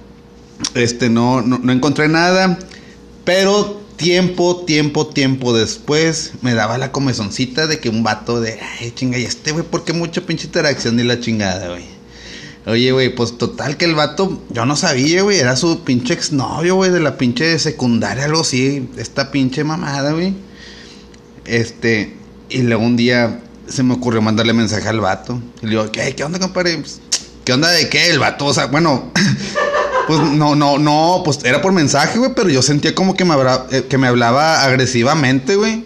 este, no, no, no encontré nada, pero tiempo, tiempo, tiempo después me daba la comezoncita de que un vato de, ay, chinga, y este, güey, ¿por qué mucha pinche interacción y la chingada, güey? Oye, güey, pues total que el vato, yo no sabía, güey, era su pinche exnovio, güey, de la pinche secundaria, algo así, esta pinche mamada, güey. Este, y luego un día se me ocurrió mandarle mensaje al vato. Y le digo, ¿qué, qué onda, compadre? Pues, ¿Qué onda de qué? El vato, o sea, bueno, Pues no, no, no, pues era por mensaje, güey, pero yo sentía como que me, habra- eh, que me hablaba agresivamente, güey.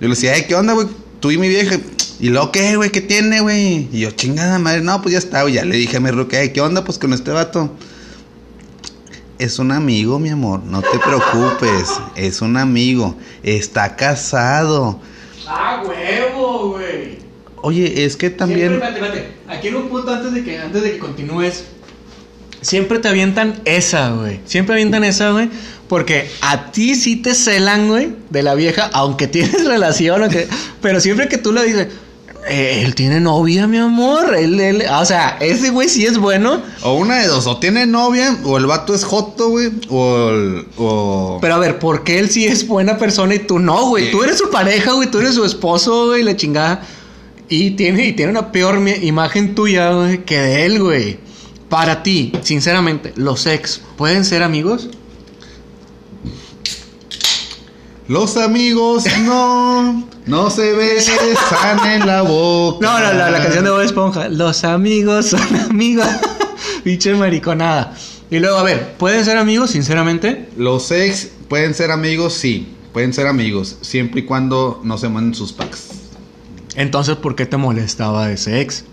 Yo le decía, "Ey, ¿qué onda, güey? Tú y mi vieja. ¿Y luego qué, güey? ¿Qué tiene, güey? Y yo, chingada madre, no, pues ya está, güey. Ya le dije a mi ruca, "Ey, ¿qué onda, pues con este vato? Es un amigo, mi amor, no te preocupes. Es un amigo. Está casado. ¡Ah, huevo, güey! Oye, es que también. Siempre, espérate, espérate. Aquí en un punto antes de que, antes de que continúes. Siempre te avientan esa, güey. Siempre avientan esa, güey. Porque a ti sí te celan, güey, de la vieja, aunque tienes relación, o que, pero siempre que tú le dices, "Eh, él tiene novia, mi amor. Él, él, o sea, ese güey sí es bueno. O una de dos, o tiene novia, o el vato es joto, güey, o el. O... Pero a ver, ¿por qué él sí es buena persona y tú no, güey? Tú eres su pareja, güey, tú eres su esposo, güey, la chingada. Y tiene, y tiene una peor mi- imagen tuya, güey, que de él, güey. Para ti, sinceramente, ¿los ex pueden ser amigos? Los amigos no, no se besan en la boca. No, no, la, la canción de Bob Esponja. Los amigos son amigos. Pinche mariconada. Y luego, a ver, ¿pueden ser amigos, sinceramente? Los ex pueden ser amigos, sí, pueden ser amigos, siempre y cuando no se manden sus packs. Entonces, ¿por qué te molestaba ese ex?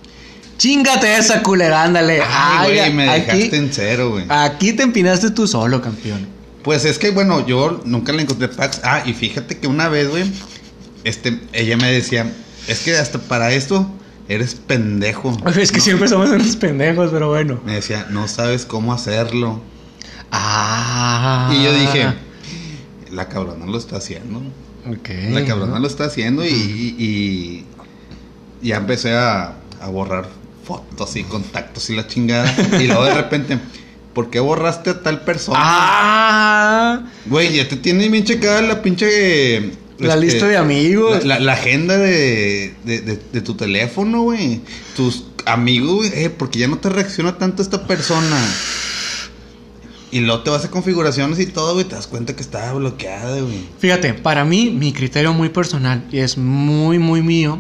Chingate esa culera, ándale. Ay, güey, me aquí- dejaste en cero, güey. Aquí te empinaste tú solo, campeón. Pues es que, bueno, yo nunca le encontré packs. Ah, y fíjate que una vez, güey, este, ella me decía, es que hasta para esto eres pendejo. Es que No. siempre somos unos pendejos, pero bueno. Me decía, no sabes cómo hacerlo. Ah. Y yo dije, la cabrona lo está haciendo. Ok. La cabrona lo está haciendo y, y- y ya empecé a, a borrar fotos y contactos y la chingada. Y luego de repente, ¿por qué borraste a tal persona? Ah. Güey, ya te tiene bien checada la pinche... La este, lista de amigos. La, la- la agenda de, de, de- de tu teléfono, güey. Tus amigos, güey. Eh, porque ya no te reacciona tanto esta persona. Y luego te vas a configuraciones y todo, güey. Te das cuenta que está bloqueada, güey. Fíjate, para mí, mi criterio muy personal y es muy, muy mío.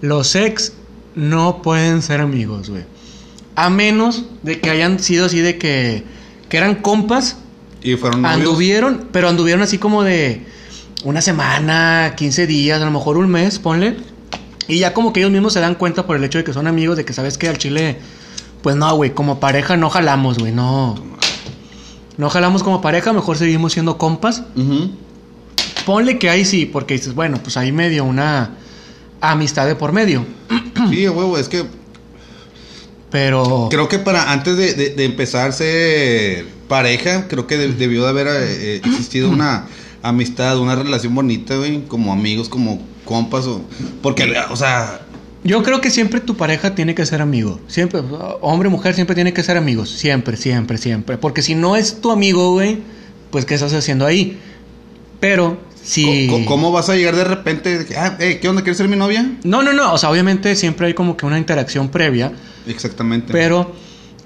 Los ex no pueden ser amigos, güey. A menos de que hayan sido así de que, que eran compas, Y fueron novios. anduvieron, pero anduvieron así como de una semana, 15 días, a lo mejor un mes, ponle. Y ya como que ellos mismos se dan cuenta por el hecho de que son amigos, de que sabes que al chile, pues no, güey, como pareja no jalamos, güey, no. No jalamos como pareja, mejor seguimos siendo compas. Ponle que ahí sí, porque dices, bueno, pues ahí medio una amistad de por medio. Sí, huevo, es que Pero. creo que para antes de, de, de empezar a ser pareja, creo que de- debió de haber eh, existido una amistad, una relación bonita, güey, como amigos, como compas, o porque, o sea, Yo creo que siempre tu pareja tiene que ser amigo. Siempre, hombre, mujer, siempre tiene que ser amigos. Siempre, siempre, siempre. Porque si no es tu amigo, güey, pues ¿qué estás haciendo ahí? Pero ¿cómo vas a llegar de repente? Ah, eh, ¿qué onda? ¿Quieres ser mi novia? No, no, no. O sea, obviamente siempre hay como que una interacción previa. Exactamente. Pero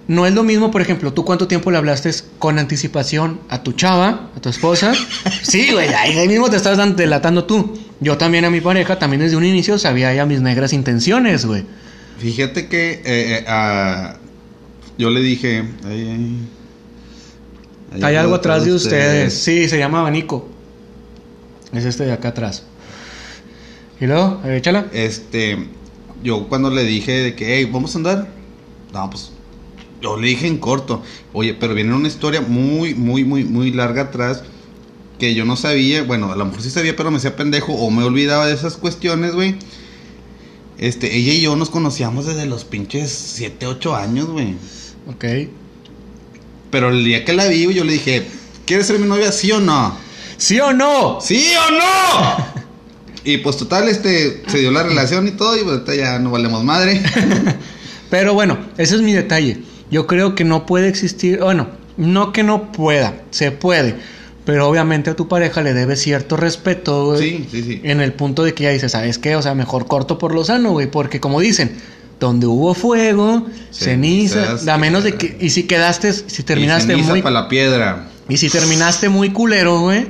no es lo mismo, por ejemplo, tú cuánto tiempo le hablaste con anticipación a tu chava, a tu esposa. sí, güey, ahí mismo te estás delatando tú. Yo también a mi pareja, también desde un inicio sabía ya mis negras intenciones, güey. Fíjate que eh, eh, ah, yo le dije, ay, ay, Hay algo atrás de ustedes. Sí, se llama abanico. Es este de acá atrás. Y luego, a ver, échala. Este, yo cuando le dije de que, hey, vamos a andar, no, pues, yo le dije en corto, oye, pero viene una historia muy, muy, muy, muy larga atrás que yo no sabía, bueno, a lo mejor sí sabía, pero me hacía pendejo o me olvidaba de esas cuestiones, güey. Este, ella y yo nos conocíamos desde los pinches 7, 8 años, güey. Ok. Pero el día que la vi, yo le dije, ¿quieres ser mi novia, sí o no? ¿Sí o no? ¿Sí o no? Y pues total, este, se dio la relación y todo, y pues ya no valemos madre. Pero bueno, ese es mi detalle. Yo creo que no puede existir, bueno, no que no pueda, se puede. Pero obviamente a tu pareja le debe cierto respeto, güey. Sí, sí, sí. En el punto de que ya dices, ¿sabes qué? O sea, mejor corto por lo sano, güey. Porque como dicen, donde hubo fuego, ceniza, Cenizas, a menos de que, y si quedaste, si terminaste Y ceniza muy, para la piedra. y si terminaste muy culero, güey,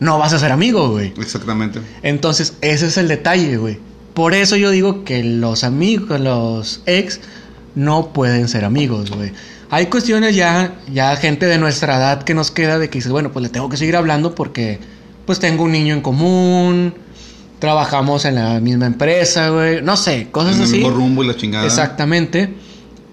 no vas a ser amigo, güey. Exactamente. Entonces, ese es el detalle, güey. Por eso yo digo que los amigos, los ex, no pueden ser amigos, güey. hay cuestiones ya, ya gente de nuestra edad que nos queda de que dices, bueno, pues le tengo que seguir hablando porque pues tengo un niño en común, trabajamos en la misma empresa, güey, no sé, cosas En el así. mismo rumbo y la chingada. Exactamente.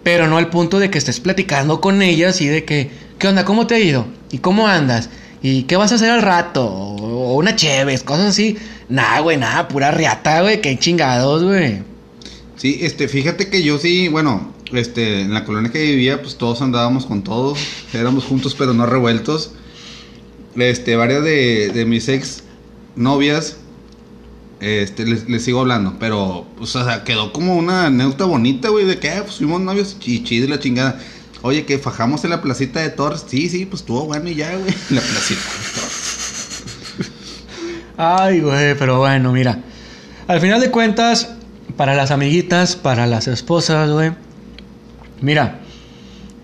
Pero no al punto de que estés platicando con ellas y de que, ¿qué onda? ¿Cómo te ha ido? ¿Y cómo andas? ¿Y qué vas a hacer al rato? O una cheves, cosas así. Nah, güey, nada, pura riata, güey, qué chingados, güey. Sí, este, fíjate que yo sí, bueno, este, en la colonia que vivía, pues todos andábamos con todos, éramos juntos pero no revueltos. Este, varias de, de mis ex novias, este, les, sigo hablando, pero, pues, o sea, quedó como una anécdota bonita, güey, de que, ah, pues fuimos novios y chido y la chingada. Oye, que fajamos en la placita de Torres. Sí, sí, pues estuvo bueno y ya, güey. La placita de Torres. Ay, güey, pero bueno, mira. Al final de cuentas, para las amiguitas, para las esposas, güey. Mira,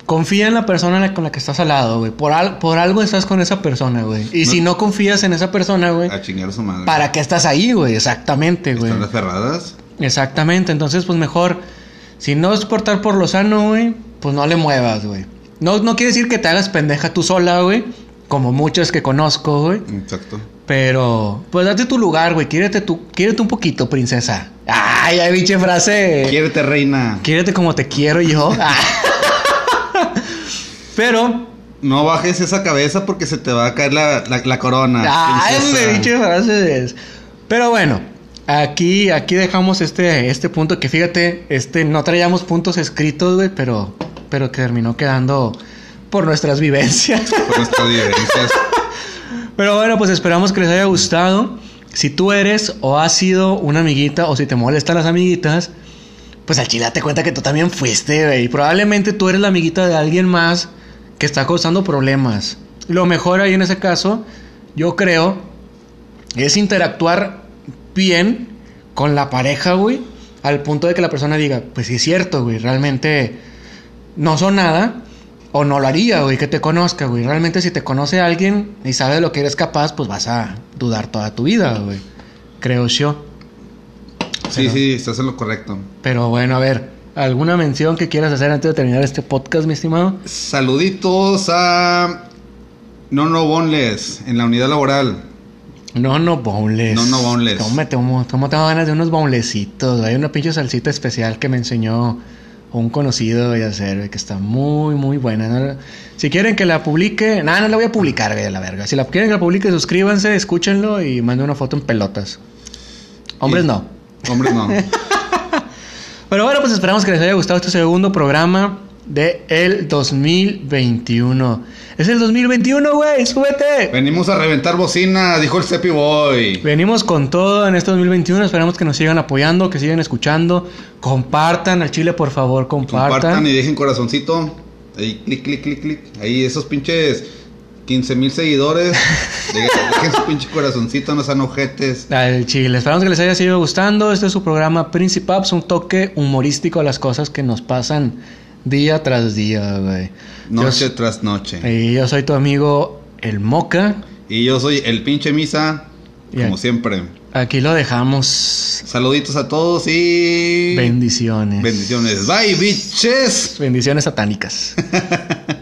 confía en la persona con la que estás al lado, güey. Por, al- por algo estás con esa persona, güey. Y No- si no confías en esa persona, güey, A chingar a su madre. ¿para qué estás ahí, güey? Exactamente, güey. Están aferradas. Exactamente, entonces pues mejor, si no es portar por lo sano, güey, pues no le muevas, güey. No, no quiere decir que te hagas pendeja tú sola, güey, como muchas que conozco, güey. Exacto. Pero, pues date tu lugar, güey, quiérete, tú, quiérete un poquito, princesa. Ay, ay, pinche frase. Quiérete, reina. Quiérete como te quiero yo. Pero, No bajes esa cabeza porque se te va a caer la, la, la corona. Ay, pinche frases. Pero bueno, aquí, aquí dejamos este, este punto que fíjate, este, no traíamos puntos escritos, güey, pero, pero que terminó quedando por nuestras vivencias. Por nuestras vivencias. pero bueno, pues esperamos que les haya gustado. Si tú eres o has sido una amiguita o si te molestan las amiguitas, pues al chile date cuenta que tú también fuiste, güey. Y probablemente tú eres la amiguita de alguien más que está causando problemas. Lo mejor ahí en ese caso, yo creo, es interactuar bien con la pareja, güey. Al punto de que la persona diga, pues sí es cierto, güey, realmente no son nada. O no lo haría, güey, que te conozca, güey. Realmente si te conoce alguien y sabe de lo que eres capaz, pues vas a dudar toda tu vida, güey. Creo yo. Sí, Pero- sí, estás en lo correcto. Pero bueno, a ver, ¿alguna mención que quieras hacer antes de terminar este podcast, mi estimado? Saluditos a Nono Boneless en la unidad laboral. No, no boneless. No, no boneless. ¿Cómo, me tomo, cómo tengo ganas de unos bonelecitos? Hay una pinche salsita especial que me enseñó un conocido de hacer, que está muy, muy buena. ¿no? Si quieren que la publique, nada, no la voy a publicar, güey, la verga. Si la quieren que la publique, suscríbanse, escúchenlo y manden una foto en pelotas. Hombres Y- no. Hombres no. Pero bueno, pues esperamos que les haya gustado este segundo programa de el 2021. Es el 2021, güey, súbete. Venimos a reventar bocina, dijo el Cepi Boy. Venimos con todo en este 2021. Esperamos que nos sigan apoyando, que sigan escuchando. Compartan al chile, por favor, compartan. Compartan y dejen corazoncito. Ahí, clic, clic, clic, clic. Ahí esos pinches 15 mil seguidores. Dejen su pinche corazoncito, no sean ojetes. Al chile. Esperamos que les haya sido gustando. Este es su programa Principaps, un toque humorístico a las cosas que nos pasan día tras día, güey. Noche Yo, tras noche. y yo soy tu amigo El Moca. Y yo soy el pinche misa, como siempre. Aquí lo dejamos. Saluditos a todos y... Bendiciones. Bendiciones. Bye, bitches. Bendiciones satánicas.